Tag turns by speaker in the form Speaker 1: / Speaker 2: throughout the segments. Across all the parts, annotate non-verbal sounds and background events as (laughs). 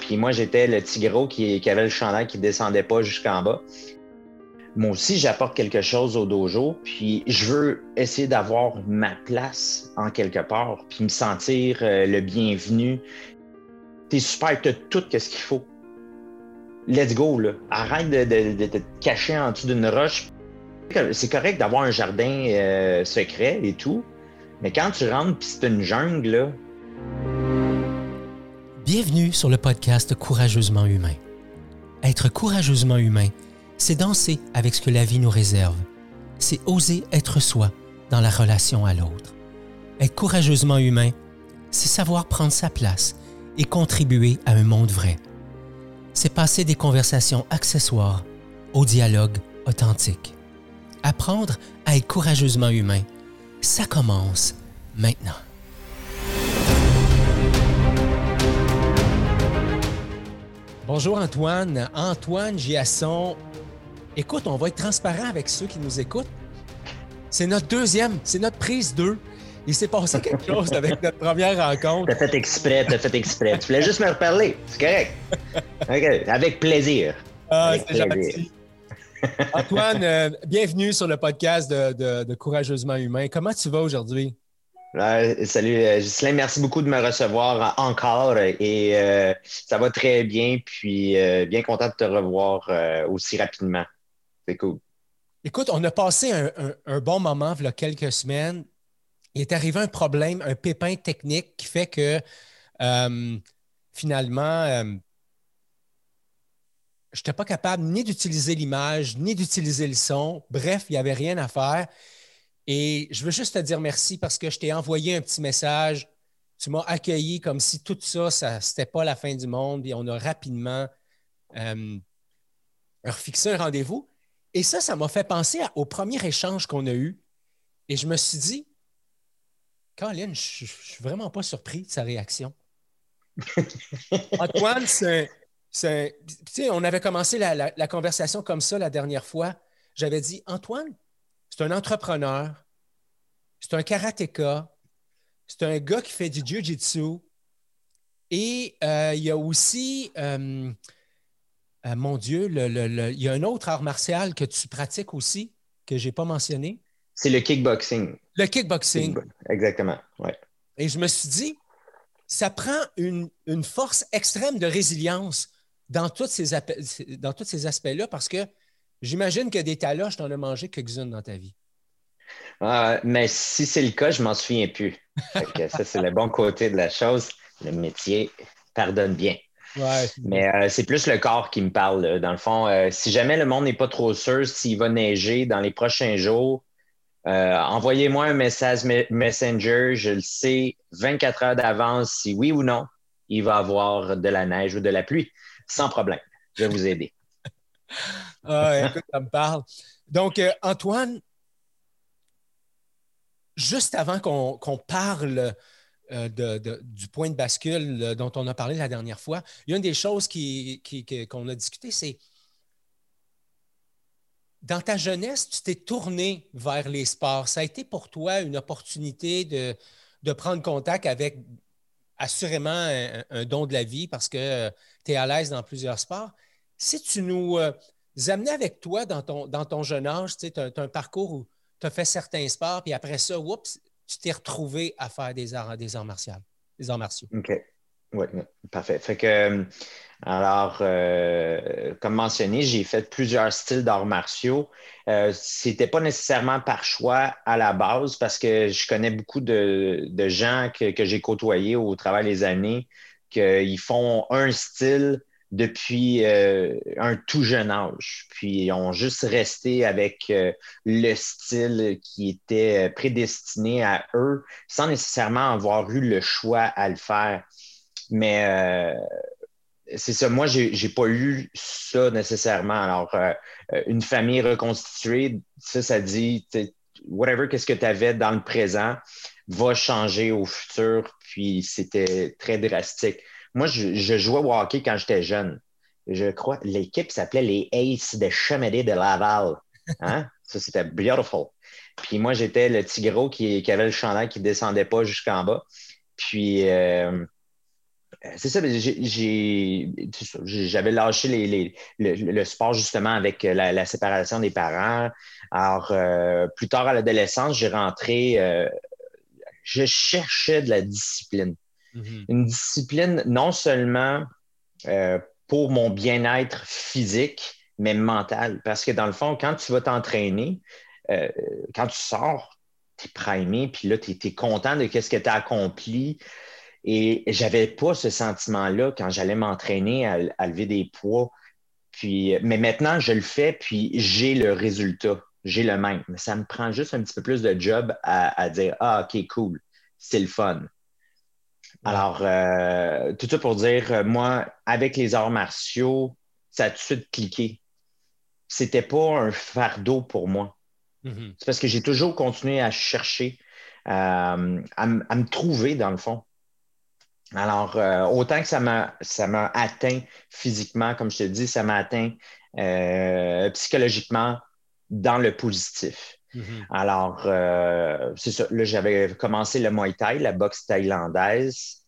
Speaker 1: Puis moi, j'étais le petit gros qui, avait le chandail qui descendait pas jusqu'en bas. Moi aussi, j'apporte quelque chose au dojo, puis je veux essayer d'avoir ma place en quelque part, puis me sentir euh, le bienvenu. T'es super, t'as tout ce qu'il faut. Let's go, là. Arrête de, te cacher en dessous d'une roche. C'est correct d'avoir un jardin euh, secret et tout, mais quand tu rentres puis c'est une jungle, là.
Speaker 2: Bienvenue sur le podcast Courageusement Humain. Être courageusement humain, c'est danser avec ce que la vie nous réserve. C'est oser être soi dans la relation à l'autre. Être courageusement humain, c'est savoir prendre sa place et contribuer à un monde vrai. C'est passer des conversations accessoires au dialogue authentique. Apprendre à être courageusement humain, ça commence maintenant. Bonjour Antoine. Antoine Giasson Écoute, on va être transparent avec ceux qui nous écoutent. C'est notre deuxième, c'est notre prise 2. Il s'est passé (laughs) quelque chose avec notre première rencontre.
Speaker 1: T'as fait exprès, t'as fait exprès. tu voulais juste me reparler. C'est correct. OK. Avec plaisir.
Speaker 2: Ah, c'est gentil. Antoine, euh, bienvenue sur le podcast de, Courageusement Humain. Comment tu vas aujourd'hui?
Speaker 1: Salut, euh, Ghislain. Merci beaucoup de me recevoir encore et euh, ça va très bien. Puis bien content de te revoir aussi rapidement. C'est cool.
Speaker 2: Écoute, on a passé un, bon moment il y a quelques semaines. Il est arrivé un problème, un pépin technique qui fait que euh, finalement, euh, je n'étais pas capable ni d'utiliser l'image, ni d'utiliser le son. Bref, il n'y avait rien à faire. Et je veux juste te dire merci parce que je t'ai envoyé un petit message. Tu m'as accueilli comme si tout ça, ça n'était pas la fin du monde. Et on a rapidement euh, refixé un rendez-vous. Et ça, ça m'a fait penser au premier échange qu'on a eu. Et je me suis dit, Colin, je ne suis vraiment pas surpris de sa réaction. (laughs) Antoine, c'est. Tu sais, on avait commencé la, conversation comme ça la dernière fois. J'avais dit Antoine, c'est un entrepreneur, c'est un karatéka, c'est un gars qui fait du jiu-jitsu et euh, il y a aussi. Euh, euh, mon Dieu, il y a un autre art martial que tu pratiques aussi, que je n'ai pas mentionné.
Speaker 1: C'est le kickboxing.
Speaker 2: Le kickboxing.
Speaker 1: Exactement, oui.
Speaker 2: Et je me suis dit, ça prend une, force extrême de résilience dans, tous ces, dans tous ces aspects-là parce que j'imagine que des taloches, tu en as mangé quelques-unes dans ta vie.
Speaker 1: Ah, mais si c'est le cas, je m'en souviens plus. ça, c'est le bon côté de la chose. Le métier pardonne bien. Mais euh, c'est plus le corps qui me parle. Dans le fond, euh, si jamais le monde n'est pas trop sûr s'il va neiger dans les prochains jours, euh, envoyez-moi un message Messenger. Je le sais 24 heures d'avance si oui ou non, il va avoir de la neige ou de la pluie. Sans problème. Je vais vous aider.
Speaker 2: Ah, écoute, ça me parle. Donc, Antoine, juste avant qu'on parle euh, du point de bascule euh, dont on a parlé la dernière fois, il y a une des choses qu'on a discuté, c'est dans ta jeunesse, tu t'es tourné vers les sports. Ça a été pour toi une opportunité de, prendre contact avec assurément un, don de la vie parce que euh, tu es à l'aise dans plusieurs sports. Si tu nous amenais avec toi dans ton, dans ton jeune âge, tu as, un parcours où tu as fait certains sports, puis après ça, oups, tu t'es retrouvé à faire des arts, des arts martiaux. Des arts martiaux.
Speaker 1: OK. Oui, parfait. Fait que, euh, alors, euh, comme mentionné, j'ai fait plusieurs styles d'arts martiaux. Euh, Ce n'était pas nécessairement par choix à la base parce que je connais beaucoup de, gens que, que j'ai côtoyés au travers des années qu'ils font un style depuis euh, un tout jeune âge. Puis ils ont juste resté avec euh, le style qui était prédestiné à eux sans nécessairement avoir eu le choix à le faire. Mais euh, c'est ça, moi, j'ai n'ai pas eu ça nécessairement. Alors, une famille reconstituée, ça, ça dit, whatever, qu'est-ce que tu avais dans le présent va changer au futur. Puis c'était très drastique. Moi, je, jouais au hockey quand j'étais jeune. Je crois l'équipe s'appelait les Aces de Chemédé de Laval. Hein? (laughs) Ça, c'était beautiful. Puis moi, j'étais le petit gros qui, avait le chandail qui ne descendait pas jusqu'en bas. Puis euh, c'est ça, j'avais lâché le, sport justement avec la, séparation des parents. Alors, plus tard à l'adolescence, j'ai rentré, je cherchais de la discipline. Mm-hmm. Une discipline non seulement pour mon bien-être physique, mais mental. Parce que dans le fond, quand tu vas t'entraîner, euh, quand tu sors, tu es primé, puis là, tu es, content de ce que tu as accompli. Et j'avais pas ce sentiment-là quand j'allais m'entraîner à, lever des poids. Puis, mais maintenant, je le fais, puis j'ai le résultat. J'ai le même. Mais ça me prend juste un petit peu plus de job à dire Ah, OK, cool, c'est le fun. Alors, euh, tout ça pour dire, euh, moi, avec les arts martiaux, ça a tout de suite cliqué. C'était pas un fardeau pour moi. Mm-hmm. C'est parce que j'ai toujours continué à chercher, euh, à, me trouver dans le fond. Alors, autant que ça m'a, atteint physiquement, comme je te dis, ça m'a atteint psychologiquement dans le positif. Mm-hmm. Alors, euh, c'est ça. Là, j'avais commencé le Muay Thai, la boxe thaïlandaise.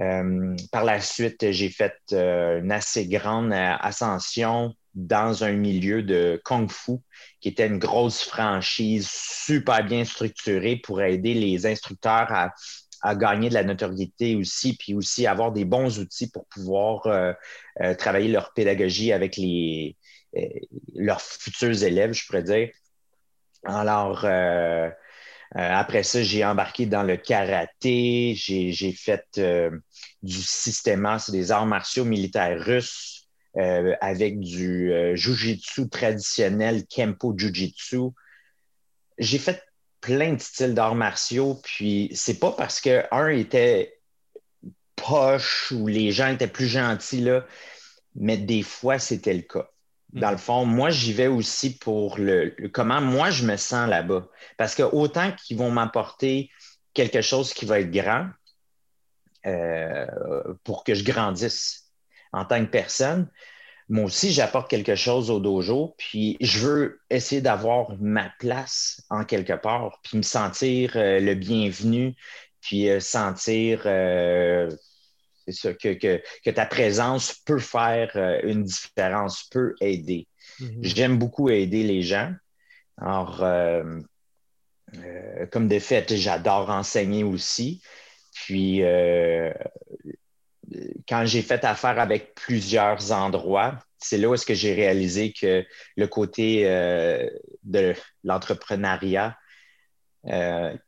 Speaker 1: Euh, par la suite, j'ai fait euh, une assez grande ascension dans un milieu de Kung Fu, qui était une grosse franchise super bien structurée pour aider les instructeurs à, gagner de la notoriété aussi, puis aussi avoir des bons outils pour pouvoir travailler leur pédagogie avec les, leurs futurs élèves, je pourrais dire. Alors, euh, euh, après ça, j'ai embarqué dans le karaté, j'ai fait euh, du système, c'est des arts martiaux militaires russes avec du jujitsu traditionnel, kempo jujitsu. J'ai fait plein de styles d'arts martiaux, puis c'est pas parce que un était poche ou les gens étaient plus gentils, mais des fois, c'était le cas. Dans le fond, moi, j'y vais aussi pour le, comment moi je me sens là-bas. Parce que autant qu'ils vont m'apporter quelque chose qui va être grand euh, pour que je grandisse en tant que personne, moi aussi, j'apporte quelque chose au dojo, puis je veux essayer d'avoir ma place en quelque part, puis me sentir euh, le bienvenu, puis euh, sentir c'est ça, que, ta présence peut faire euh, une différence, peut aider. Mhm. J'aime beaucoup aider les gens. Alors, euh, euh, comme de fait, j'adore enseigner aussi. Puis, quand j'ai fait affaire avec plusieurs endroits, c'est là où est-ce que j'ai réalisé que le côté de l'entrepreneuriat, il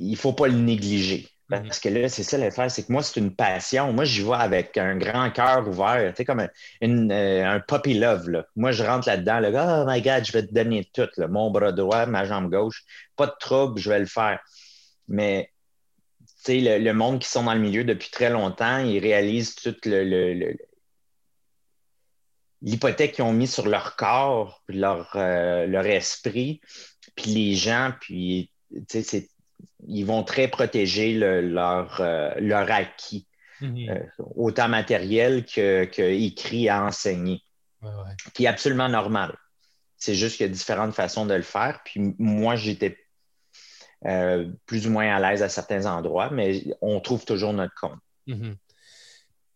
Speaker 1: ne faut pas le négliger. Mhm. Parce que là, c'est ça l'affaire, c'est que moi, c'est une passion. Moi, j'y vais avec un grand cœur ouvert, tu sais, comme un, euh, un puppy love. Là. Moi, je rentre là-dedans, là, oh my God, je vais te donner tout, mon bras droit, ma jambe gauche. Pas de trouble, je vais le faire. Mais, tu sais, le, monde qui sont dans le milieu depuis très longtemps, ils réalisent toute le, l'hypothèque qu'ils ont mis sur leur corps, leur, euh, leur esprit, puis les gens, puis c'est ils vont très protéger leur, euh, leur acquis, mhm. euh, autant matériel que, écrit à enseigner, qui est absolument normal. C'est juste qu'il y a différentes façons de le faire. Puis moi, j'étais euh, plus ou moins à l'aise à certains endroits, mais on trouve toujours notre compte.
Speaker 2: Mhm.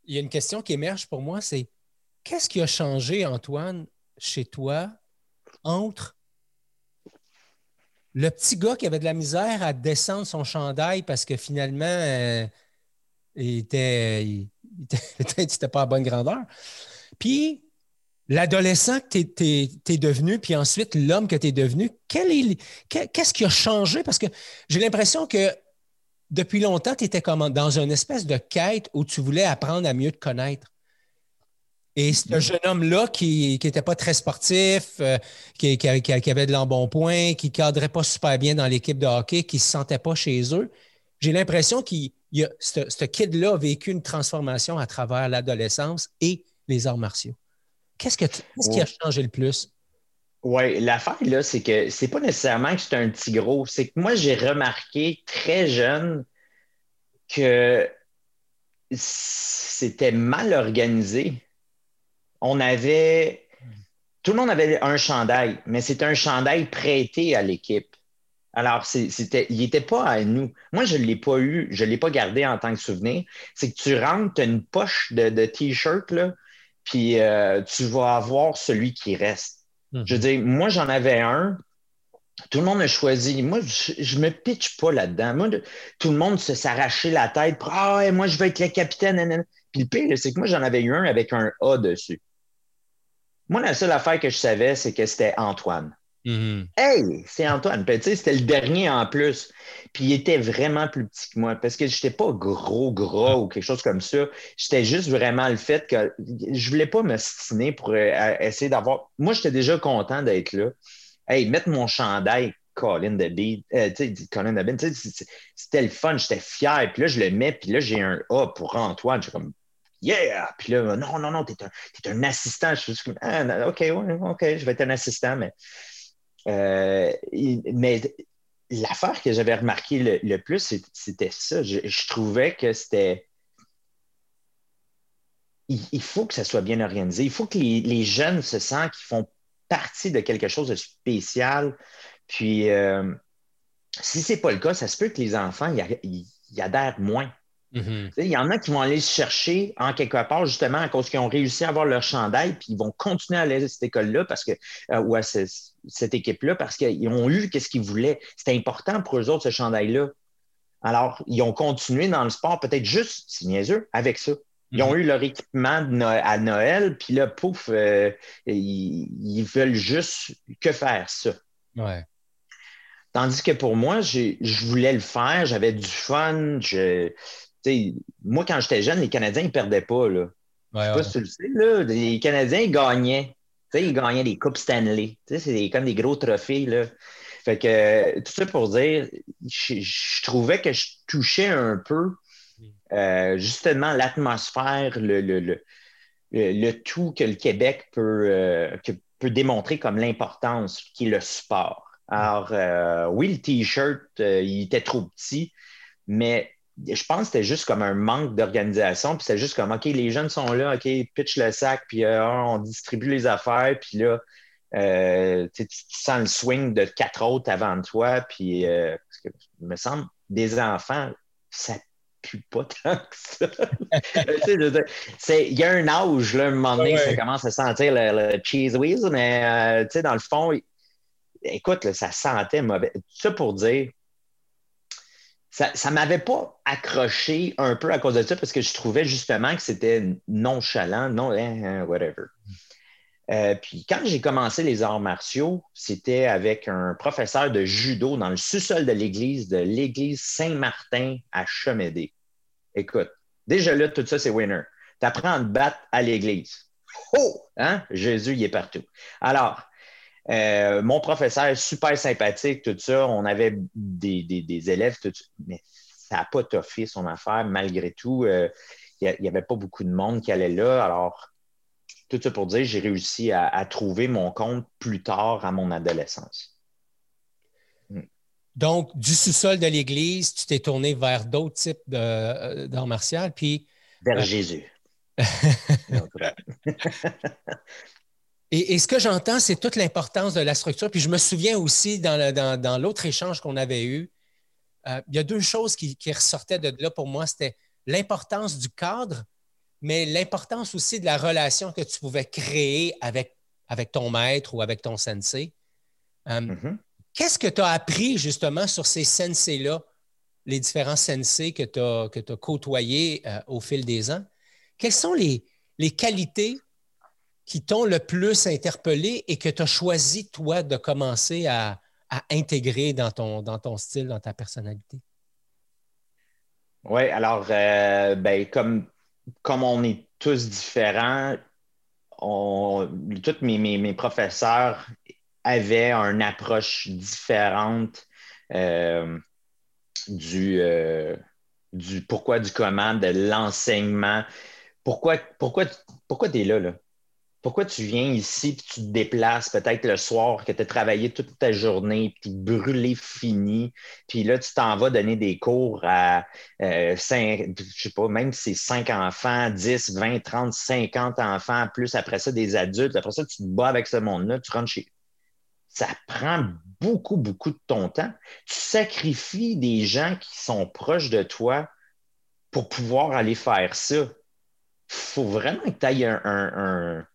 Speaker 2: Il y a une question qui émerge pour moi, c'est qu'est-ce qui a changé, Antoine, chez toi, entre le petit gars qui avait de la misère à descendre son chandail parce que finalement, euh, il était, il (laughs) pas à bonne grandeur. Puis, l'adolescent que tu es, devenu, puis ensuite l'homme que tu es devenu, qu'est-ce qui a changé? Parce que j'ai l'impression que depuis longtemps, tu étais comme dans une espèce de quête où tu voulais apprendre à mieux te connaître. Et ce jeune homme-là qui n'était pas très sportif, euh, qui, avait de l'embonpoint, qui ne cadrait pas super bien dans l'équipe de hockey, qui ne se sentait pas chez eux, j'ai l'impression que ce kid-là a vécu une transformation à travers l'adolescence et les arts martiaux. Qu'est-ce, que qui a changé le plus?
Speaker 1: Oui, l'affaire, là, c'est que c'est pas nécessairement que c'est un petit gros. C'est que moi, j'ai remarqué très jeune que c'était mal organisé on avait. Tout le monde avait un chandail, mais c'était un chandail prêté à l'équipe. Alors, c'était, il n'était pas à nous. Moi, je ne l'ai pas eu, je ne l'ai pas gardé en tant que souvenir. C'est que tu rentres, tu as une poche de, T-shirt, là, puis euh, tu vas avoir celui qui reste. Je veux mhm. dire, moi, j'en avais un. Tout le monde a choisi. Moi, je ne me pitche pas là-dedans. Moi, tout le monde se s'arrachait la tête pour Ah, moi, je vais être le capitaine. Puis le pire, c'est que moi, j'en avais eu un avec un A dessus. Moi, la seule affaire que je savais, c'est que c'était Antoine. Mm-hmm. Hey, c'est Antoine. c'était le dernier en plus. Puis il était vraiment plus petit que moi parce que je n'étais pas gros, gras ou quelque chose comme ça. J'étais juste vraiment le fait que je ne voulais pas me stiner pour euh, essayer d'avoir. Moi, j'étais déjà content d'être là. Hey, mettre mon chandail, Colin de euh, Colin de c'était le fun, j'étais fier. Puis là, je le mets, puis là, j'ai un A pour Antoine. Je suis comme Yeah! Puis là, non, non, non, t'es un, es un assistant. Je suis juste comme, ah, OK, OK, je vais être un assistant, mais euh, mais l'affaire que j'avais remarqué le, plus, c'était ça. Je, trouvais que c'était. Il, faut que ça soit bien organisé. Il faut que les, jeunes se sentent qu'ils font partie de quelque chose de spécial. Puis, euh, si ce n'est pas le cas, ça se peut que les enfants y adhèrent moins. Mm-hmm. Il y en a qui vont aller se chercher en quelque part, justement, à cause qu'ils ont réussi à avoir leur chandail, puis ils vont continuer à aller à cette école-là parce que, euh, ou à cette équipe-là parce qu'ils ont eu ce qu'ils voulaient. C'était important pour eux autres, ce chandail-là. Alors, ils ont continué dans le sport, peut-être juste, c'est niaiseux, avec ça. Ils ont mm-hmm. eu leur équipement à Noël, puis là, pouf, euh, ils, veulent juste que faire ça. Tandis que pour moi, je voulais le faire, j'avais du fun, je, moi, quand j'étais jeune, les Canadiens, ils ne perdaient pas. Là. Je sais pas si tu le sais. Là. Les Canadiens, ils gagnaient. ils gagnaient des Coupes Stanley. C'est comme des gros trophées. Là. Fait que tout ça pour dire, je, trouvais que je touchais un peu euh, justement l'atmosphère, le, le, le, tout que le Québec peut, euh, peut démontrer comme l'importance qui est le sport. Alors, euh, oui, le T-shirt, il était trop petit, mais je pense que c'était juste comme un manque d'organisation. Puis c'était juste comme, OK, les jeunes sont là, OK, pitch le sac, puis euh, on distribue les affaires, puis là, euh, tu, sens le swing de quatre autres avant toi. Puis, euh, parce que, il me semble, des enfants, ça pue pas (laughs) tant que ça. il y a un âge, là, un moment donné, ça commence à sentir le, cheese whiz, mais dans le fond, écoute, ça sentait mauvais. Tout ça pour dire, ça ne m'avait pas accroché un peu à cause de ça parce que je trouvais justement que c'était nonchalant, non, hein, hein, whatever. Euh, puis quand j'ai commencé les arts martiaux, c'était avec un professeur de judo dans le sous-sol de l'église de l'église Saint-Martin à Chemédé. Écoute, déjà là, tout ça, c'est winner. Tu apprends à te battre à l'église. Oh! Hein? Jésus, il est partout. Alors, euh, mon professeur, super sympathique, tout ça. On avait des, élèves, tout ça. Mais ça n'a pas toffé son affaire, malgré tout. Euh, il n'y avait pas beaucoup de monde qui allait là. Alors, tout ça pour dire, j'ai réussi à, trouver mon compte plus tard à mon adolescence.
Speaker 2: Hmm. Donc, du sous-sol de l'Église, tu t'es tourné vers d'autres types euh, d'art martial, puis...
Speaker 1: Vers Jésus. (laughs) (laughs)
Speaker 2: Et, ce que j'entends, c'est toute l'importance de la structure. Puis je me souviens aussi dans, l'autre échange qu'on avait eu, euh, il y a deux choses qui, ressortaient de là pour moi. C'était l'importance du cadre, mais l'importance aussi de la relation que tu pouvais créer avec, avec ton maître ou avec ton sensei. Euh, mm-hmm. Qu'est-ce que tu as appris justement sur ces sensei-là, les différents sensei que tu as, que côtoyés euh, au fil des ans? Quelles sont les, les qualités qui t'ont le plus interpellé et que tu as choisi, toi, de commencer à, intégrer dans ton, style, dans ta personnalité?
Speaker 1: Oui, alors, euh, ben, comme, comme on est tous différents, tous mes, professeurs avaient une approche différente euh, du, euh, du pourquoi, du comment, de l'enseignement. Pourquoi, pourquoi, pourquoi tu es là, là? Pourquoi tu viens ici et tu te déplaces peut-être le soir que tu as travaillé toute ta journée, puis brûlé fini, puis là, tu t'en vas donner des cours à euh, cinq, je sais pas, même si c'est 5 enfants, 10, 20, 30, 50 enfants, plus après ça des adultes, après ça, tu te bats avec ce monde-là, tu rentres chez. ça prend beaucoup, beaucoup de ton temps. Tu sacrifies des gens qui sont proches de toi pour pouvoir aller faire ça. Il faut vraiment que tu un, un,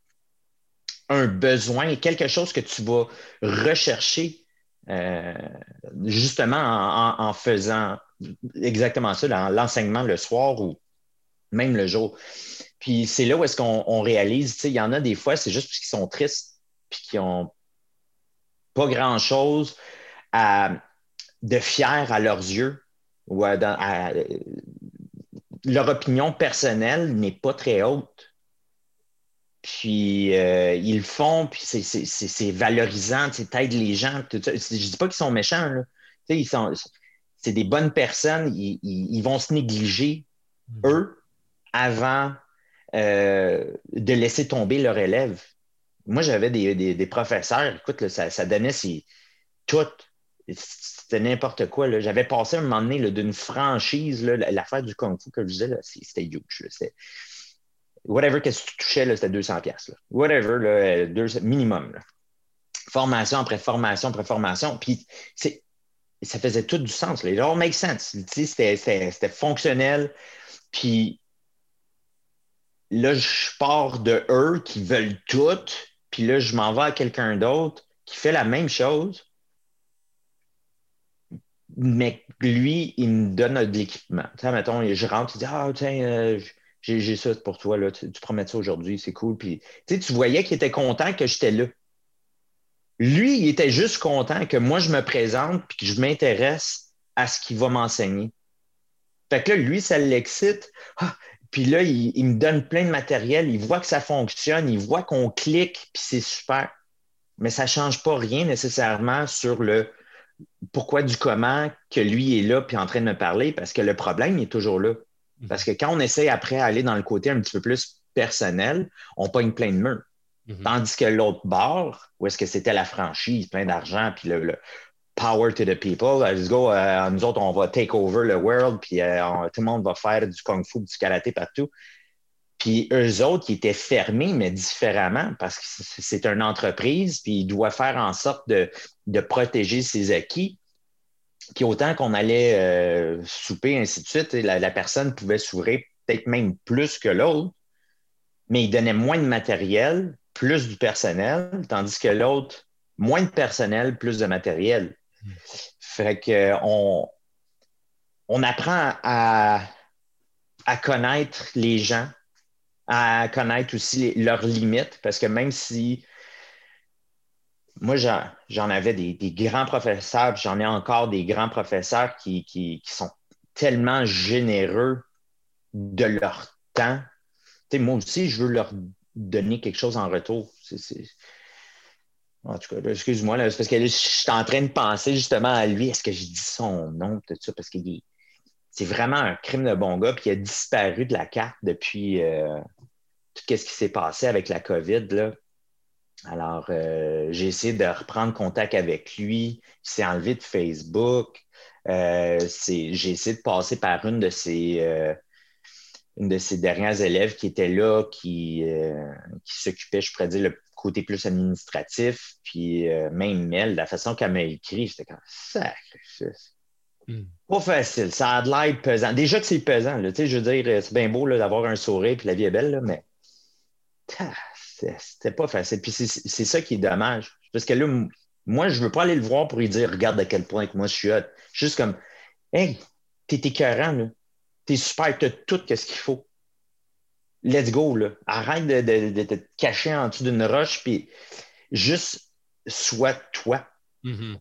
Speaker 1: besoin, quelque chose que tu vas rechercher euh, justement en, faisant exactement ça, dans l'enseignement le soir ou même le jour. Puis c'est là où est-ce qu'on réalise, il y en a des fois, c'est juste parce qu'ils sont tristes puis qu'ils n'ont pas grand-chose de fier à leurs yeux ou leur opinion personnelle n'est pas très haute. Puis euh, ils le font, puis c'est valorisant, tu aides les gens. Je ne dis pas qu'ils sont méchants. Ils sont, c'est des bonnes personnes, ils, vont se négliger, mm. eux, avant euh, de laisser tomber leur élève. Moi, j'avais des, professeurs, écoute, ça, donnait tout. C'était n'importe quoi. J'avais passé un moment donné d'une franchise, l'affaire du Kung Fu que je disais, c'était huge. Whatever que tu touchais, c'était 200 pièces. Whatever, minimum. Formation après formation après formation. Puis ça faisait tout du sens. Les all make sense. C'était fonctionnel. Puis là, je pars de eux qui veulent tout, puis là, je m'en vais à quelqu'un d'autre qui fait la même chose, mais lui, il me donne de l'équipement. Tu sais, mettons, je rentre, il dit Ah, tiens, euh, j'ai ça pour toi, là, tu, promets ça aujourd'hui, c'est cool. Puis, tu, tu voyais qu'il était content que j'étais là. Lui, il était juste content que moi, je me présente puis que je m'intéresse à ce qu'il va m'enseigner. Fait que là, lui, ça l'excite. Ah, puis là, il, me donne plein de matériel, il voit que ça fonctionne, il voit qu'on clique, puis c'est super. Mais ça ne change pas rien nécessairement sur le pourquoi du comment que lui est là puis en train de me parler, parce que le problème est toujours là. Parce que quand on essaie après d'aller dans le côté un petit peu plus personnel, on pogne plein de murs. Mhm. Tandis que l'autre bord, où est-ce que c'était la franchise, plein d'argent, puis le, power to the people. Let's go. Euh, nous autres, on va take over le world, puis euh, tout le monde va faire du kung fu, du karaté partout. Puis eux autres, qui étaient fermés, mais différemment, parce que c'est une entreprise, puis il doit faire en sorte de, protéger ses acquis. Puis autant qu'on allait euh, souper, ainsi de suite, la, la personne pouvait s'ouvrir peut-être même plus que l'autre, mais il donnait moins de matériel, plus du personnel, tandis que l'autre, moins de personnel, plus de matériel. Fait que on, apprend à, connaître les gens, à connaître aussi leurs limites, parce que même si moi, j'en avais des, grands professeurs, j'en ai encore des grands professeurs qui, sont tellement généreux de leur temps. moi aussi, je veux leur donner quelque chose en retour. En tout cas, excuse-moi, c'est parce que je suis en train de penser justement à lui. Est-ce que je dis son nom, tout ça? Parce que c'est vraiment un crime de bon gars, puis il a disparu de la carte depuis euh, tout ce qui s'est passé avec la COVID. Là. Alors, euh, j'ai essayé de reprendre contact avec lui. Il s'est enlevé de Facebook. Euh, j'ai essayé de passer par une de ses, une de ses dernières élèves qui était là, qui, qui s'occupait, je pourrais dire, le côté plus administratif, puis euh, même Mel, la façon qu'elle m'a écrit, j'étais comme sacrifice. Hmm. Pas facile, ça a de l'air pesant. Déjà que c'est pesant, là, je veux dire, c'est bien beau d'avoir un sourire puis la vie est belle, là, mais c'était pas facile. Puis c'est ça qui est dommage. Parce que là, moi, je veux pas aller le voir pour lui dire regarde à quel point que moi je suis hot. Juste comme Hey, t'es écœurant, là. T'es super, t'as tout ce qu'il faut let's go, là. Arrête de, te cacher en dessous d'une roche, puis juste sois toi. Mm-hmm.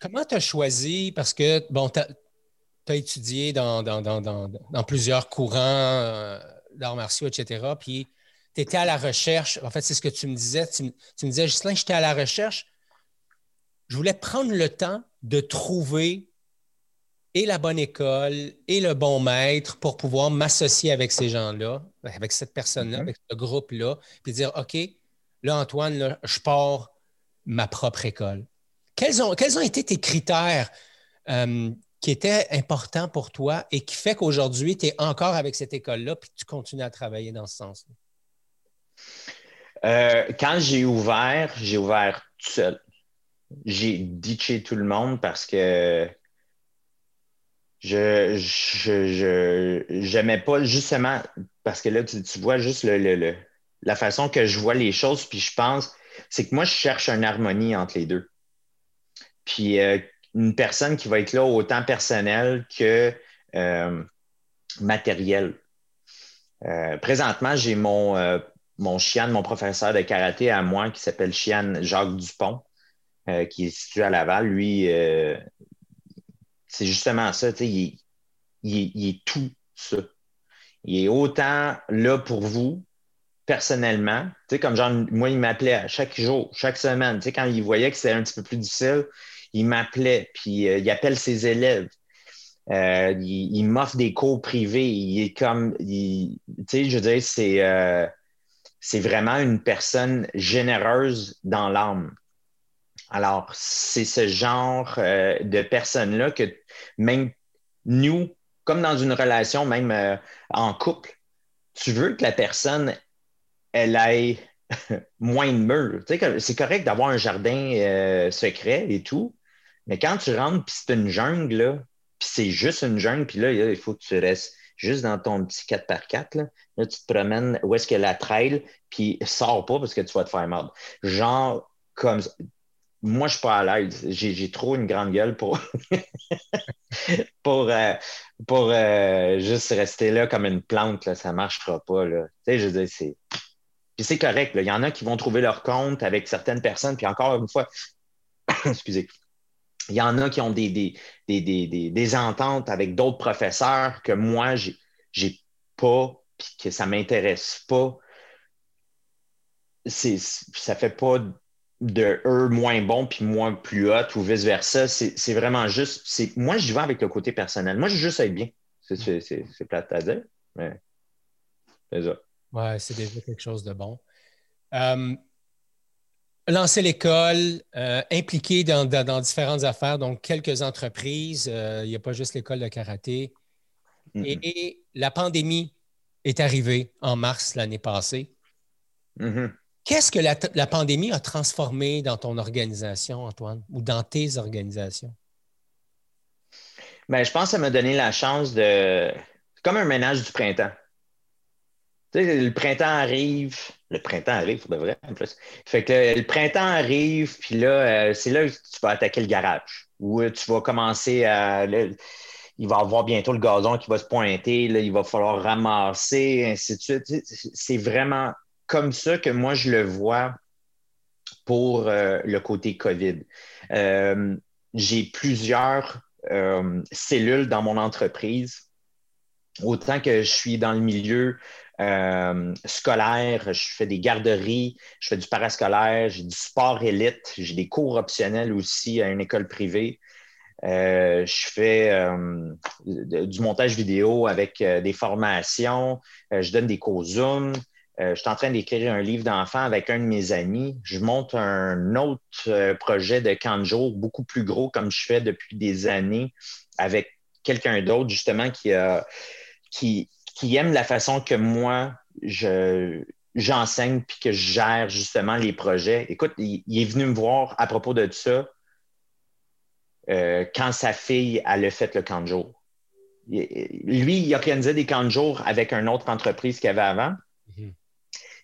Speaker 2: Comment tu as choisi, parce que, bon, tu as, étudié dans, dans, plusieurs courants euh, d'arts martiaux, etc., puis tu étais à la recherche, en fait, c'est ce que tu me disais, tu, tu me disais, Gislain, j'étais à la recherche, je voulais prendre le temps de trouver et la bonne école et le bon maître pour pouvoir m'associer avec ces gens-là, avec cette personne-là, mhm. avec ce groupe-là, puis dire OK, là, Antoine, je pars ma propre école. Quels ont, quels ont été tes critères euh, qui étaient importants pour toi et qui fait qu'aujourd'hui, tu es encore avec cette école-là puis tu continues à travailler dans ce sens-là?
Speaker 1: Euh, quand j'ai ouvert, j'ai ouvert tout seul. J'ai ditché tout le monde parce que je je, j'aimais pas justement parce que là, tu, vois juste le, la façon que je vois les choses, puis je pense, c'est que moi, je cherche une harmonie entre les deux. Puis euh, une personne qui va être là autant personnelle que euh, matérielle. Euh, présentement, j'ai mon, mon chien, mon professeur de karaté à moi qui s'appelle Chian Jacques Dupont, qui est situé à Laval. Lui, c'est justement ça, il, il, est tout ça. Il est autant là pour vous, personnellement. Tu sais, comme genre, moi, il m'appelait chaque jour, chaque semaine. Tu sais, quand il voyait que c'était un petit peu plus difficile, il m'appelait, puis euh, il appelle ses élèves. Euh, il, m'offre des cours privés. Il est comme, tu sais, je veux dire, c'est, euh, c'est vraiment une personne généreuse dans l'âme. Alors, c'est ce genre de personne-là que même nous, comme dans une relation, même en couple, tu veux que la personne elle ait (laughs) moins de murs. c'est correct d'avoir un jardin secret et tout, mais quand tu rentres, puis c'est une jungle, puis c'est juste une jungle, puis là, il faut que tu restes juste dans ton petit 4x4. Là, là tu te promènes où est-ce que la trail, puis sors pas parce que tu vas te faire mal. Genre, comme moi, je suis pas à l'aise. J'ai trop une grande gueule pour, (laughs) pour, euh, pour euh, juste rester là comme une plante. Là. Ça ne marchera pas. Là. Tu sais, je veux dire, c'est puis c'est correct. Il y en a qui vont trouver leur compte avec certaines personnes. Puis encore une fois, (coughs) excusez, il y en a qui ont des, des, des, ententes avec d'autres professeurs que moi, je n'ai pas, puis que ça m'intéresse pas. Ça ne fait pas de eux moins bon puis moi plus hot ou vice-versa. C'est vraiment juste. Moi, je vais avec le côté personnel. Moi, je veux juste être bien. C'est plate à dire, c'est ça.
Speaker 2: Oui, c'est déjà quelque chose de bon. Euh, lancer l'école, euh, impliqué dans, différentes affaires, donc quelques entreprises. Euh, il n'y a pas juste l'école de karaté. et, la pandémie est arrivée en mars l'année passée. Mm-hmm. Qu'est-ce que la, la, pandémie a transformé dans ton organisation, Antoine, ou dans tes organisations?
Speaker 1: Bien, je pense que ça m'a donné la chance de. comme un ménage du printemps le printemps arrive. Le printemps arrive, pour de vrai, en plus. Fait que le printemps arrive, puis là, euh, c'est là que tu vas attaquer le garage. Ou euh, tu vas commencer à. il va y avoir bientôt le gazon qui va se pointer, là, il va falloir ramasser, ainsi de suite. C'est vraiment comme ça que moi, je le vois pour euh, le côté COVID. J'ai plusieurs cellules dans mon entreprise. Autant que je suis dans le milieu euh, scolaire, je fais des garderies, je fais du parascolaire, j'ai du sport élite, j'ai des cours optionnels aussi à une école privée. Euh, je fais euh, du montage vidéo avec des formations, je donne des cours Zoom. je suis en train d'écrire un livre d'enfants avec un de mes amis. Je monte un autre projet de camp jour, beaucoup plus gros, comme je fais depuis des années, avec quelqu'un d'autre, justement, qui a, qui, qui aime la façon que moi, je, j'enseigne puis que je gère justement les projets. Écoute, il, est venu me voir à propos de ça euh, quand sa fille a fait le camp de jour. lui, il organisait des camps de jour avec une autre entreprise qu'il avait avant. Mhm.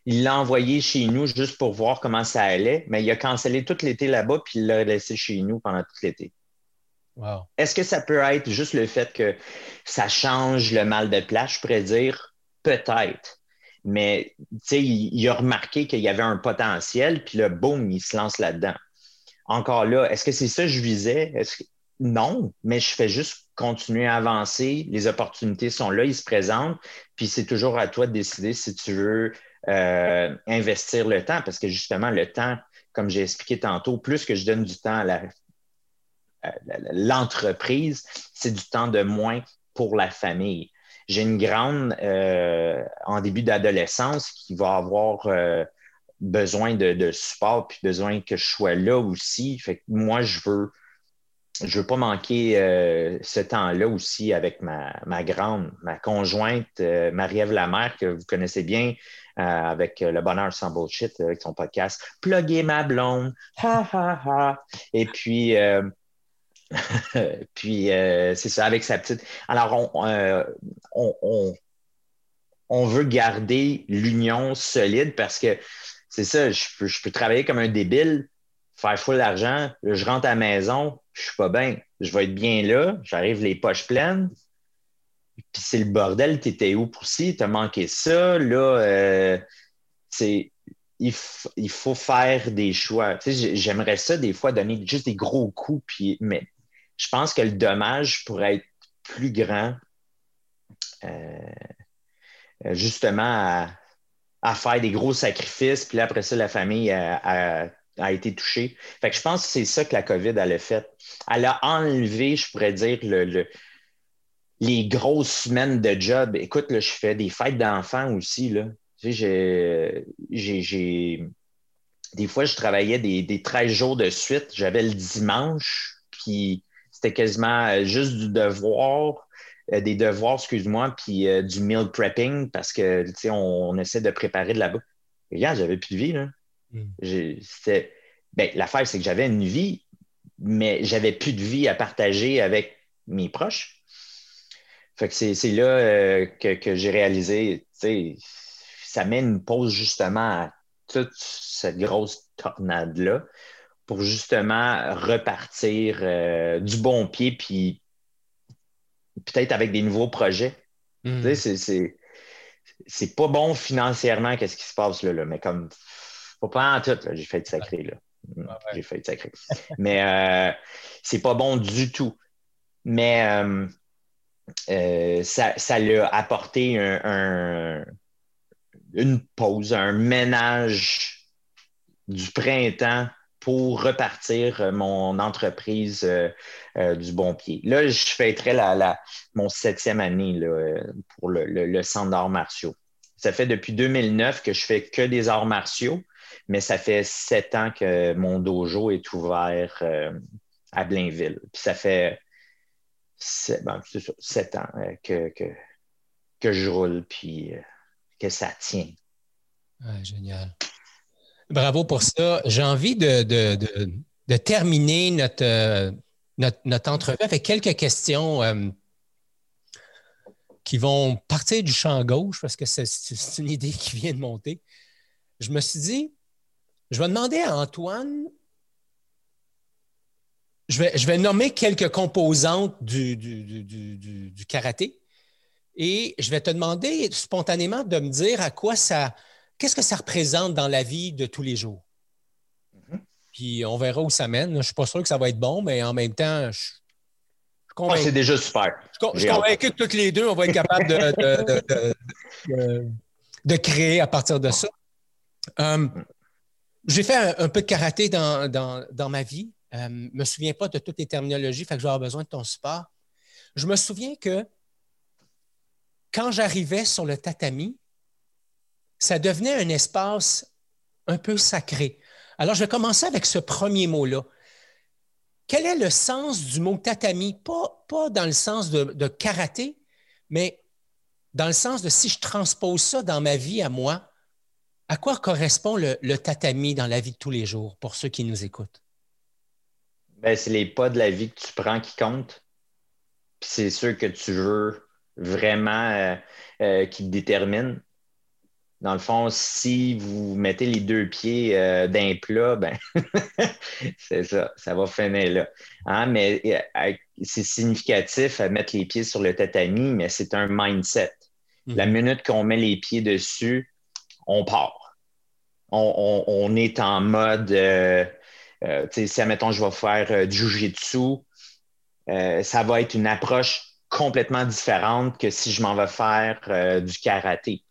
Speaker 1: Il l'a envoyé chez nous juste pour voir comment ça allait, mais il a cancellé tout l'été là-bas puis il l'a laissé chez nous pendant tout l'été. Est-ce que ça peut être juste le fait que ça change le mal de place? Je pourrais dire peut-être. Mais il, il a remarqué qu'il y avait un potentiel, puis le boum, il se lance là-dedans. Encore là, est-ce que c'est ça que je visais? Non, mais je fais juste continuer à avancer. Les opportunités sont là, ils se présentent, puis c'est toujours à toi de décider si tu veux euh, investir le temps, parce que justement, le temps, comme j'ai expliqué tantôt, plus que je donne du temps à la l'entreprise, c'est du temps de moins pour la famille. J'ai une grande euh, en début d'adolescence qui va avoir euh, besoin de, support puis besoin que je sois là aussi. Fait que moi, je veux je veux pas manquer euh, ce temps-là aussi avec ma, grande, ma conjointe, euh, Marie-Ève Lamère, que vous connaissez bien euh, avec Le Bonheur sans bullshit, avec son podcast. Pluguer ma blonde, ha ha ha. Et puis, (laughs) puis c'est ça, avec sa petite. Alors, on, on, veut garder l'union solide parce que c'est ça, je peux, travailler comme un débile, faire full d'argent, je rentre à la maison, je suis pas bien. Je vais être bien là, j'arrive les poches pleines. Puis c'est le bordel, tu étais où pour ci, t'as manqué ça. Là, euh, il, il, faut faire des choix. j'aimerais ça des fois donner juste des gros coups, puis, mais je pense que le dommage pourrait être plus grand euh, justement à, faire des gros sacrifices, puis après ça, la famille a, été touchée. Fait que je pense que c'est ça que la COVID elle a fait. Elle a enlevé, je pourrais dire, le, les grosses semaines de job. Écoute, je fais des fêtes d'enfants aussi. Là. Tu sais, j'ai, Des fois, je travaillais des, des 13 jours de suite. J'avais le dimanche, puis c'était quasiment euh, juste du devoir, euh, des devoirs, excuse-moi, puis euh, du meal prepping parce que, tu sais, on, essaie de préparer de la bouffe. Regarde, j'avais plus de vie, là. Hmm. Ben, l'affaire, c'est que j'avais une vie, mais j'avais plus de vie à partager avec mes proches. Fait que c'est là euh, que, j'ai réalisé, ça met une pause justement à toute cette grosse tornade-là pour justement repartir euh, du bon pied, puis peut-être avec des nouveaux projets. Hmm. C'est pas bon financièrement, qu'est-ce qui se passe là, là mais comme pas pas en tout, j'ai fait sacré, là. J'ai fait sacré. Mais euh, c'est pas bon du tout. Mais euh, euh, ça, ça a apporté une pause, un ménage du printemps pour repartir mon entreprise du bon pied. Là, je fêterai la, mon septième année pour le, le centre d'arts martiaux. Ça fait depuis 2009 que je fais que des arts martiaux mais ça fait sept ans que mon dojo est ouvert euh, à Blainville. Puis ça fait ben, sept ans euh, que, que, je roule, puis euh, que ça tient.
Speaker 2: génial. Bravo pour ça. J'ai envie de, terminer notre, notre, entrevue avec quelques questions qui vont partir du champ gauche parce que c'est une idée qui vient de monter. Je me suis dit, je vais demander à Antoine, je vais, nommer quelques composantes du, karaté et je vais te demander spontanément de me dire à quoi ça, qu'est-ce que ça représente dans la vie de tous les jours? Mm-hmm. Puis on verra où ça mène. Je ne suis pas sûr que ça va être bon, mais en même temps, je,
Speaker 1: ah, c'est déjà super.
Speaker 2: Je, suis convaincu que toutes les deux, on va être capable de, de, créer à partir de ça. Euh, j'ai fait un, peu de karaté dans, ma vie. Je euh, ne me souviens pas de toutes les terminologies, fait que je vais avoir besoin de ton support. Je me souviens que quand j'arrivais sur le tatami, ça devenait un espace un peu sacré. Alors, je vais commencer avec ce premier mot-là. Quel est le sens du mot tatami? Pas, dans le sens de, karaté, mais dans le sens de si je transpose ça dans ma vie à moi, à quoi correspond le, tatami dans la vie de tous les jours pour ceux qui nous écoutent?
Speaker 1: Ben, c'est les pas de la vie que tu prends qui comptent. c'est sûr que tu veux vraiment euh, euh, qui te détermine. Dans le fond, si vous mettez les deux pieds euh, d'un plat, ben (laughs) c'est ça, ça va finir là. Hein, mais c'est significatif à mettre les pieds sur le tatami, mais c'est un mindset. La mhm. minute qu'on met les pieds dessus, on part on, est en mode, euh, euh, si, admettons, je vais faire euh, du jujitsu, ça va être une approche complètement différente que si je m'en vais faire du karaté.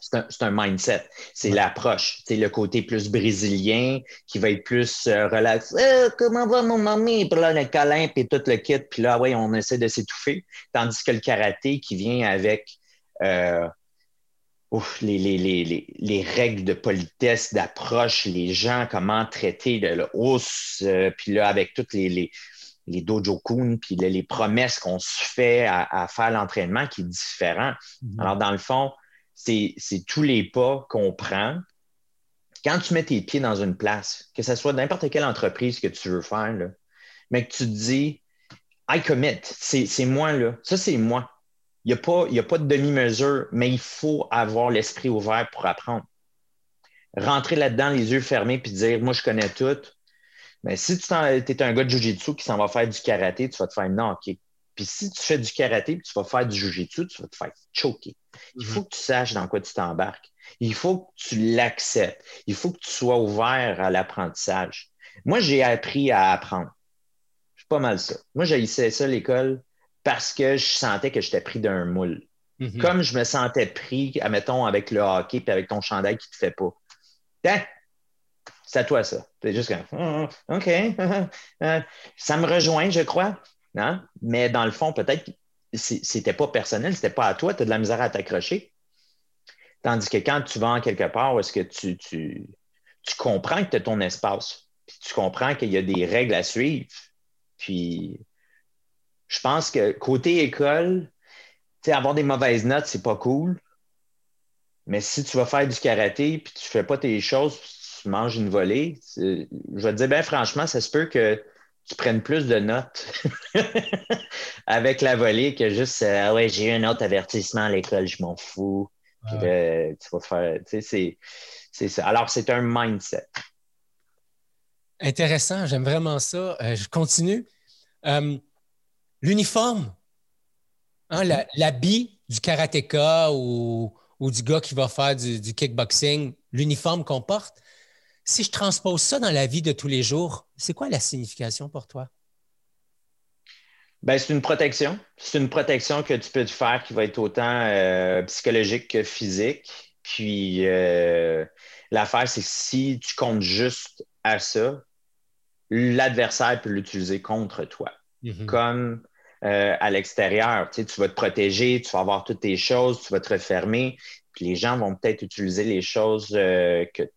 Speaker 1: C'est un, mindset. C'est l'approche. C'est le côté plus brésilien qui va être plus relax. comment va mon mamie? Puis là, le câlin, puis tout le kit. Puis là, ouais, on essaie de s'étouffer. Tandis que le karaté qui vient avec les, règles de politesse, d'approche, les gens, comment traiter le, hausse, euh, puis là, avec toutes les, les dojo kun, puis les, promesses qu'on se fait à, faire l'entraînement qui est différent. Mm-hmm. Alors, dans le fond, c'est tous les pas qu'on prend. Quand tu mets tes pieds dans une place, que ce soit n'importe quelle entreprise que tu veux faire, mais que tu te dis, I commit, c'est moi, là. Ça, c'est moi. Il n'y a, pas, de demi-mesure, mais il faut avoir l'esprit ouvert pour apprendre. Rentrer là-dedans, les yeux fermés, puis dire, moi, je connais tout, mais si tu es un gars de jujitsu qui s'en va faire du karaté, tu vas te faire non, OK. Puis si tu fais du karaté et tu vas faire du jujitsu, tu vas te faire choquer. Il faut mhm. que tu saches dans quoi tu t'embarques. Il faut que tu l'acceptes. Il faut que tu sois ouvert à l'apprentissage. Moi, j'ai appris à apprendre. C'est pas mal ça. Moi, j'ai essayé ça à l'école parce que je sentais que j'étais pris d'un moule. Mhm. Comme je me sentais pris, admettons, avec le hockey et avec ton chandail qui ne te fait pas. Tiens, c'est à toi ça. C'est juste comme, hum, hum, OK, euh, (laughs) ça me rejoint, je crois. Non? Mais dans le fond, peut-être c'était pas personnel, c'était pas à toi, tu as de la misère à t'accrocher. Tandis que quand tu vas en quelque part, est-ce que tu, tu, comprends que tu as ton espace, puis tu comprends qu'il y a des règles à suivre. Puis je pense que côté école, avoir des mauvaises notes, c'est pas cool. Mais si tu vas faire du karaté puis tu fais pas tes choses, tu manges une volée, je vais te dire, bien franchement, ça se peut que tu prennes plus de notes (laughs) avec la volée que juste euh, Ah ouais, j'ai eu un autre avertissement à l'école, je m'en fous. tu vas faire. C'est, ça. Alors, c'est un mindset.
Speaker 2: Intéressant, j'aime vraiment ça. Euh, je continue. Euh, l'uniforme, hein, l'habit du karatéka ou, du gars qui va faire du, du kickboxing, l'uniforme qu'on porte, si je transpose ça dans la vie de tous les jours, c'est quoi la signification pour toi?
Speaker 1: Ben, c'est une protection. C'est une protection que tu peux te faire qui va être autant euh, psychologique que physique. Puis euh, l'affaire, c'est que si tu comptes juste à ça, l'adversaire peut l'utiliser contre toi. Mm-hmm. Comme euh, à l'extérieur, tu, vas te protéger, tu vas avoir toutes tes choses, tu vas te refermer. Puis les gens vont peut-être utiliser les choses que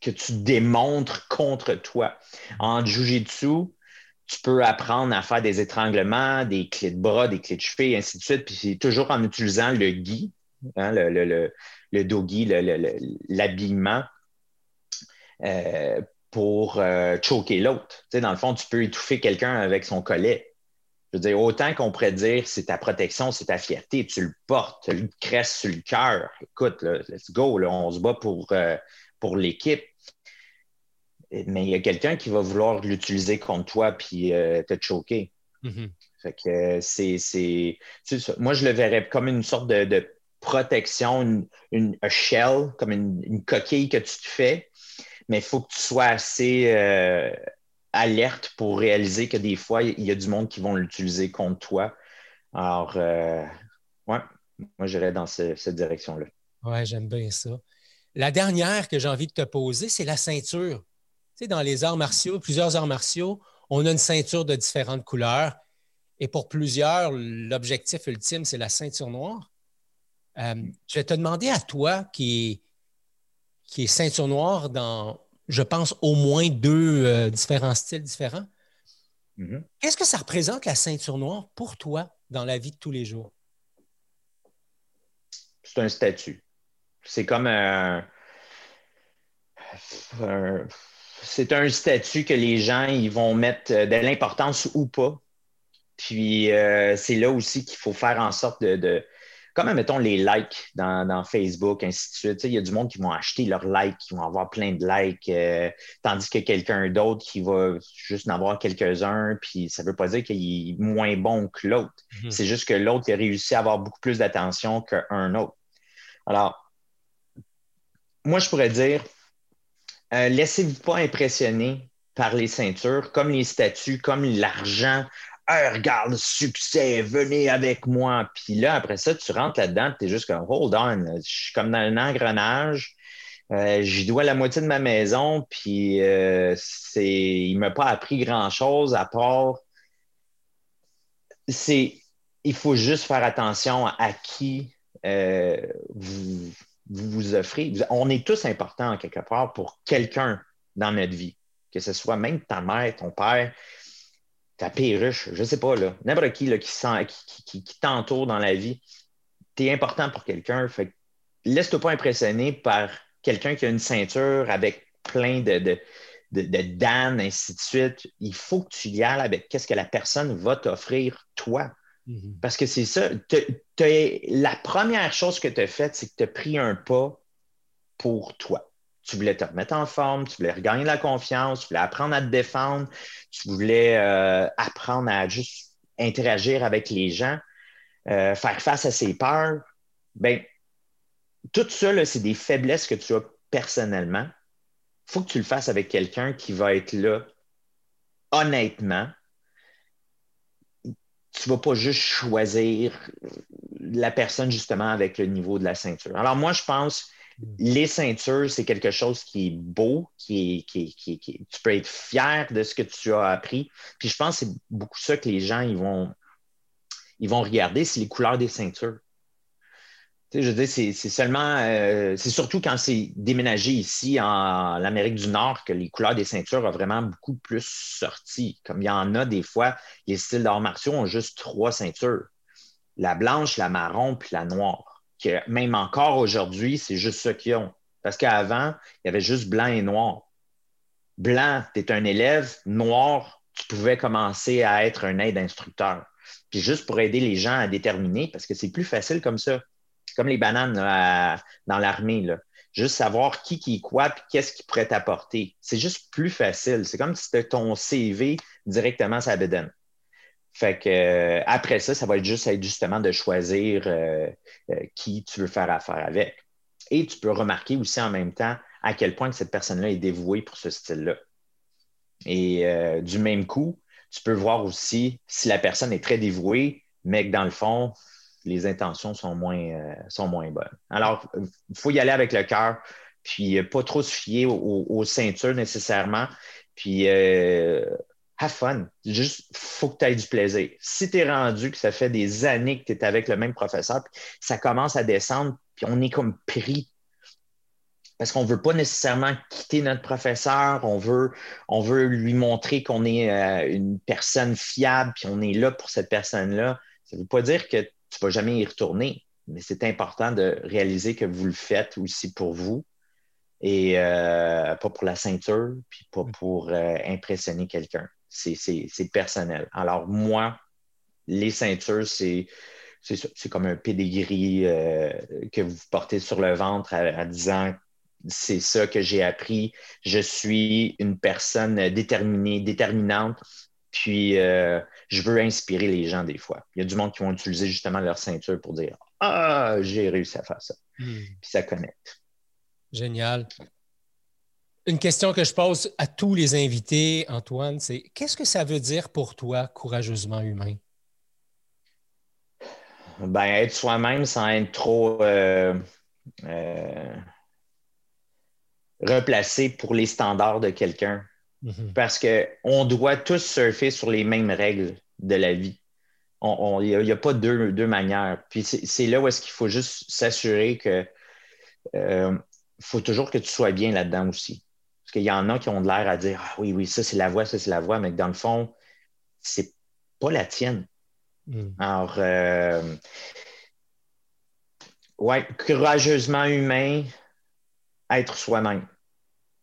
Speaker 1: que tu démontres contre toi. En jujitsu, tu peux apprendre à faire des étranglements, des clés de bras, des clés de cheveux, et ainsi de suite. Puis c'est toujours en utilisant le gi, hein, le, le, le, dogi, l'habillement, euh, pour euh, choquer l'autre. Tu sais, dans le fond, tu peux étouffer quelqu'un avec son collet. Je veux dire, autant qu'on pourrait dire c'est ta protection, c'est ta fierté, tu le portes, tu le cresses sur le cœur. Écoute, let's go, on se bat pour, euh, pour l'équipe mais il y a quelqu'un qui va vouloir l'utiliser contre toi puis euh, te choquer. Mm-hmm. Fait que c'est, Moi, je le verrais comme une sorte de, protection, une, une shell, comme une, coquille que tu te fais, mais il faut que tu sois assez euh, alerte pour réaliser que des fois, il y a du monde qui vont l'utiliser contre toi. Alors, euh, ouais, moi, j'irais dans cette direction-là.
Speaker 2: Ouais, j'aime bien ça. La dernière que j'ai envie de te poser, c'est la ceinture dans les arts martiaux, plusieurs arts martiaux, on a une ceinture de différentes couleurs. Et pour plusieurs, l'objectif ultime, c'est la ceinture noire. Euh, je vais te demander à toi, qui est, qui est ceinture noire dans, je pense, au moins deux euh, différents styles différents. Mm-hmm. Qu'est-ce que ça représente la ceinture noire pour toi dans la vie de tous les jours?
Speaker 1: C'est un statut. C'est comme un c'est un statut que les gens ils vont mettre euh, de l'importance ou pas. Puis euh, c'est là aussi qu'il faut faire en sorte de, de comme mettons les likes dans, Facebook, ainsi de suite. Il y a du monde qui vont acheter leurs likes, qui vont avoir plein de likes, euh, tandis que quelqu'un d'autre qui va juste en avoir quelques-uns, puis ça ne veut pas dire qu'il est moins bon que l'autre. Mhm. C'est juste que l'autre a réussi à avoir beaucoup plus d'attention qu'un autre. Alors, moi, je pourrais dire, euh, laissez-vous pas impressionner par les ceintures, comme les statuts, comme l'argent. regarde, succès, venez avec moi. Puis là, après ça, tu rentres là-dedans, tu es juste comme, hold on, je suis comme dans un engrenage. Euh, J'y dois la moitié de ma maison, puis euh, il ne m'a pas appris grand-chose à part. C'est, il faut juste faire attention à qui vous, vous vous offrez. On est tous importants quelque part pour quelqu'un dans notre vie, que ce soit même ta mère, ton père. ta perruche, je ne sais pas, là, n'importe qui, qui, t'entoure dans la vie, tu es important pour quelqu'un. Fait laisse-toi pas impressionner par quelqu'un qui a une ceinture avec plein de, de, de, ainsi de suite. Il faut que tu y ailles avec qu'est-ce que la personne va t'offrir, toi. Mhm. Parce que c'est ça. la première chose que tu as faite, c'est que tu as pris un pas pour toi. Tu voulais te remettre en forme, tu voulais regagner la confiance, tu voulais apprendre à te défendre, tu voulais euh, apprendre à juste interagir avec les gens, euh, faire face à ses peurs. Ben, tout ça, c'est des faiblesses que tu as personnellement. Il faut que tu le fasses avec quelqu'un qui va être là honnêtement. Tu ne vas pas juste choisir la personne justement avec le niveau de la ceinture. Alors moi, je pense les ceintures, c'est quelque chose qui est beau, qui qui, tu peux être fier de ce que tu as appris. Puis je pense que c'est beaucoup ça que les gens ils vont, ils vont regarder, c'est les couleurs des ceintures je veux dire, c'est seulement, euh, c'est surtout quand c'est déménagé ici en Amérique du Nord que les couleurs des ceintures ont vraiment beaucoup plus sorti. Comme il y en a des fois, les styles d'arts martiaux ont juste trois ceintures la blanche, la marron puis la noire. Que même encore aujourd'hui, c'est juste ça qu'ils ont. Parce qu'avant, il y avait juste blanc et noir. Blanc, tu es un élève. Noir, tu pouvais commencer à être un aide instructeur. Puis juste pour aider les gens à déterminer, parce que c'est plus facile comme ça comme les bananes dans l'armée. Juste savoir qui qui quoi et qu'est-ce qui pourrait t'apporter. C'est juste plus facile. C'est comme si c'était ton CV directement ça bedaine. Fait que euh, après ça, ça va être juste être justement de choisir euh, euh, qui tu veux faire affaire avec. Et tu peux remarquer aussi en même temps à quel point cette personne-là est dévouée pour ce style-là. Et du même coup, tu peux voir aussi si la personne est très dévouée, mais que dans le fond, les intentions sont moins, euh, moins bonnes. Alors, il faut y aller avec le cœur, puis euh, pas trop se fier aux, ceintures nécessairement, puis euh, have fun. Juste, faut que tu aies du plaisir. Si tu es rendu que ça fait des années que tu es avec le même professeur, puis ça commence à descendre, puis on est comme pris parce qu'on ne veut pas nécessairement quitter notre professeur, on veut, on veut lui montrer qu'on est une personne fiable, puis on est là pour cette personne-là. Ça ne veut pas dire que tu ne vas jamais y retourner. Mais c'est important de réaliser que vous le faites aussi pour vous et euh, pas pour la ceinture, puis pas pour euh, impressionner quelqu'un. C'est personnel. Alors, moi, les ceintures, c'est comme un pedigree euh, que vous portez sur le ventre en disant c'est ça que j'ai appris. Je suis une personne déterminée, déterminante. Puis, euh, je veux inspirer les gens des fois. Il y a du monde qui vont utiliser justement leur ceinture pour dire Ah, j'ai réussi à faire ça. Hmm. Puis ça connecte.
Speaker 2: Génial. Une question que je pose à tous les invités, Antoine, c'est qu'est-ce que ça veut dire pour toi, courageusement humain?
Speaker 1: Ben, être soi-même sans être trop euh, euh, replacé pour les standards de quelqu'un. Mhm. Parce qu'on doit tous surfer sur les mêmes règles de la vie. Il n'y a, pas deux, deux manières. Puis c'est là où est-ce qu'il faut juste s'assurer que euh, faut toujours que tu sois bien là-dedans aussi. Parce qu'il y en a qui ont de l'air à dire Ah oui, oui, ça c'est la voix, ça c'est la voix, mais dans le fond, c'est pas la tienne. Mhm. Alors, euh, ouais, courageusement humain, être soi-même.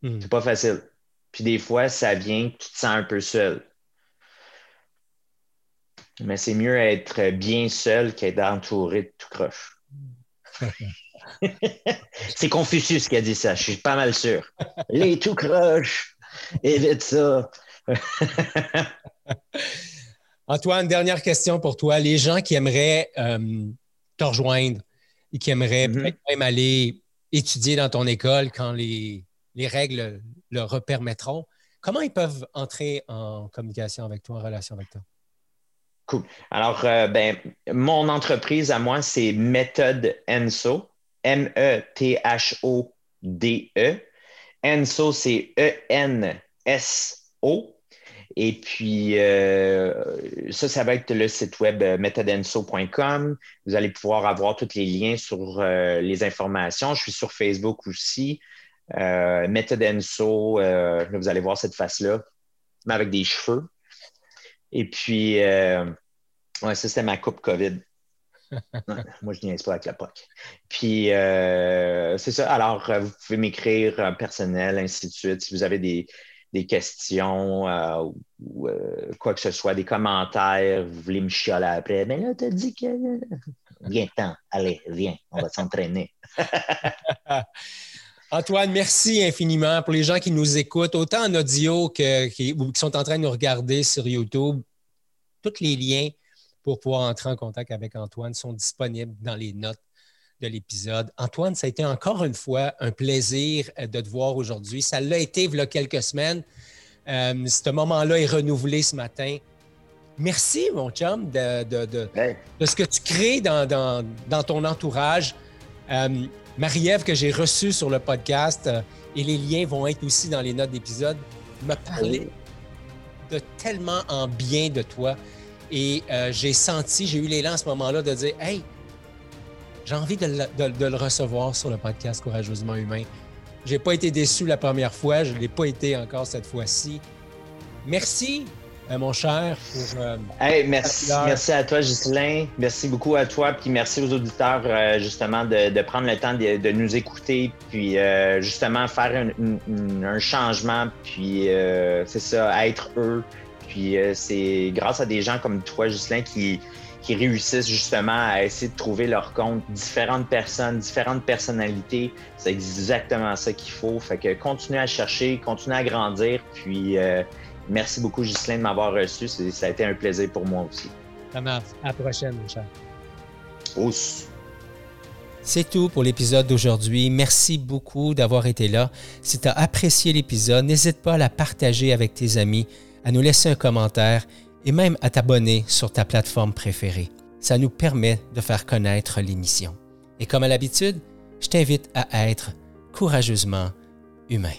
Speaker 1: Mhm. C'est pas facile. Puis des fois, ça vient que tu te sens un peu seul. Mais c'est mieux être bien seul qu'être entouré de tout croche. (laughs) c'est Confucius qui a dit ça, je suis pas mal sûr. Les tout croches, évite ça. (laughs)
Speaker 2: Antoine, dernière question pour toi. Les gens qui aimeraient euh, te rejoindre et qui aimeraient mm-hmm. peut-être même aller étudier dans ton école quand les, les règles le permettront. Comment ils peuvent entrer en communication avec toi, en relation avec toi?
Speaker 1: Cool. Alors, euh, ben, mon entreprise à moi, c'est Méthode Enso, M-E-T-H-O-D-E. E. Enso, c'est E-N-S-O. Et puis, euh, ça, ça va être le site web euh, methodenso.com. Vous allez pouvoir avoir tous les liens sur les informations. Je suis sur Facebook aussi. Euh, méthode Enso, euh, vous allez voir cette face-là, mais avec des cheveux. Et puis, euh, ouais, ça, c'était ma coupe COVID. (laughs) moi, je niaise pas avec la POC. Puis, euh, c'est ça. Alors, vous pouvez m'écrire personnel, ainsi de suite. Si vous avez des, des questions euh, ou euh, quoi que ce soit, des commentaires, vous voulez me chialer après, mais là, tu as dit que. Viens, temps, allez, viens, on va s'entraîner. (laughs)
Speaker 2: Antoine, merci infiniment pour les gens qui nous écoutent, autant en audio que, qui, qui sont en train de nous regarder sur YouTube. Tous les liens pour pouvoir entrer en contact avec Antoine sont disponibles dans les notes de l'épisode. Antoine, ça a été encore une fois un plaisir euh, de te voir aujourd'hui. Ça l'a été il y a quelques semaines. Euh, ce moment-là est renouvelé ce matin. Merci, mon chum, de, de, ce que tu crées dans, dans, ton entourage. Euh, Marie-Ève, que j'ai reçue sur le podcast, et les liens vont être aussi dans les notes d'épisode, m'a parlé de tellement en bien de toi. Et j'ai senti, j'ai eu l'élan à ce moment-là de dire Hey, j'ai envie de le, recevoir sur le podcast Courageusement Humain. Je n'ai pas été déçu la première fois, je ne l'ai pas été encore cette fois-ci. Merci, euh, mon cher. Pour,
Speaker 1: euh, merci, merci à toi, Ghislain. Merci beaucoup à toi. Puis merci aux auditeurs, euh, justement, de, prendre le temps de, nous écouter. Puis, justement, faire un, changement. Puis, c'est ça, être eux. Puis, c'est grâce à des gens comme toi, Ghislain, qui, qui réussissent justement à essayer de trouver leur compte, différentes personnes, différentes personnalités. C'est exactement ça qu'il faut. Fait que continuez à chercher, continuez à grandir. Puis merci beaucoup, Ghislain, de m'avoir reçu. Ça a été un plaisir pour moi aussi.
Speaker 2: Ça marche. À la prochaine, mon cher.
Speaker 3: C'est tout pour l'épisode d'aujourd'hui. Merci beaucoup d'avoir été là. Si tu as apprécié l'épisode, n'hésite pas à la partager avec tes amis, à nous laisser un commentaire et même à t'abonner sur ta plateforme préférée. Ça nous permet de faire connaître l'émission. Et comme à l'habitude, je t'invite à être courageusement humain.